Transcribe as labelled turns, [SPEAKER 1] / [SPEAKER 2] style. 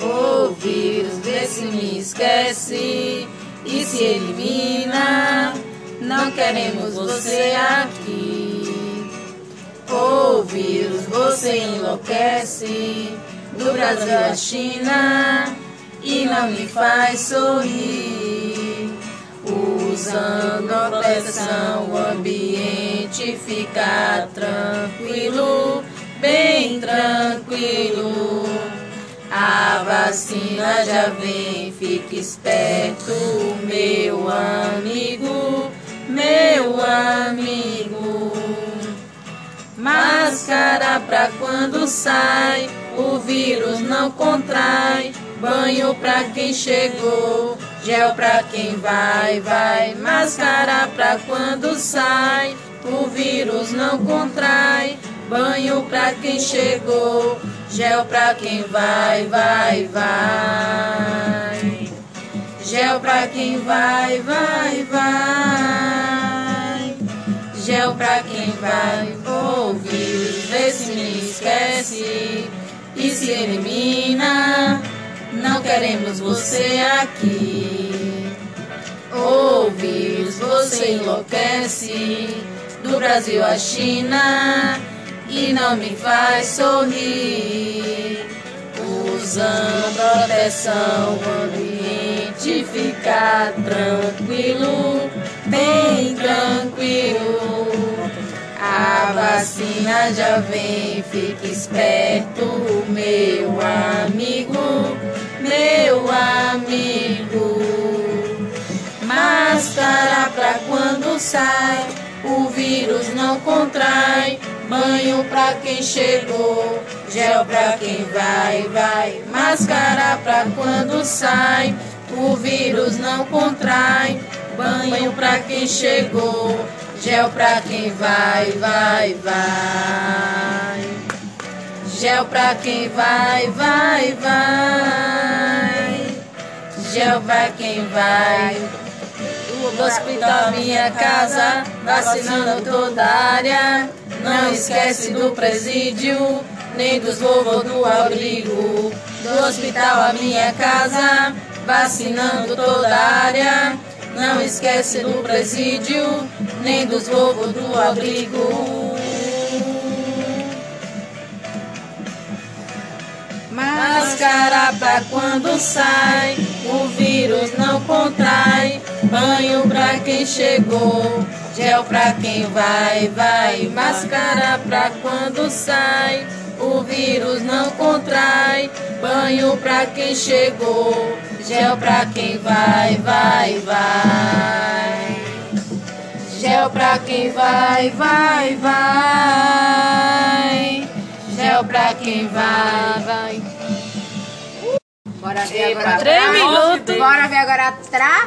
[SPEAKER 1] O vírus vê se me esquece e se elimina. Não queremos você aqui. O vírus você enlouquece do Brasil à China e não me faz sorrir. Usando proteção, o ambiente fica tranquilo, tranquilo. A vacina já vem, fique esperto, meu amigo, meu amigo. Máscara pra quando sai, o vírus não contrai. Banho pra quem chegou, gel pra quem vai, vai. Máscara pra quando sai, o vírus não contrai. Banho pra quem chegou, gel pra quem vai, vai, vai. Gel pra quem vai, vai, vai. Gel pra quem vai, ouvir, vê se me esquece e se elimina. Não queremos você aqui. O vírus você enlouquece do Brasil à China e não me faz sorrir. Usando proteção, o ambiente fica tranquilo, bem tranquilo. A vacina já vem, fique esperto, meu amigo, meu amigo. Máscara pra quando sai, o vírus não contrai. Banho pra quem chegou, gel pra quem vai, vai. Máscara pra quando sai, o vírus não contrai. Banho pra quem chegou, gel pra quem vai, vai, vai. Gel pra quem vai, vai, vai. Gel pra quem vai. Do hospital minha casa, vacinando toda a área. Não esquece do presídio, nem dos vovô do abrigo. Do hospital a minha casa, vacinando toda a área. Não esquece do presídio, nem dos vovô do abrigo. Máscara pra quando sai, o. Banho pra quem chegou, gel pra quem vai, vai. Máscara pra quando sai, o vírus não contrai. Banho pra quem chegou, gel pra quem vai, vai, vai. Gel pra quem vai, vai, vai. Gel pra quem vai, vai.
[SPEAKER 2] Bora ver agora.
[SPEAKER 1] Três minutos.
[SPEAKER 2] Bora ver agora atrás.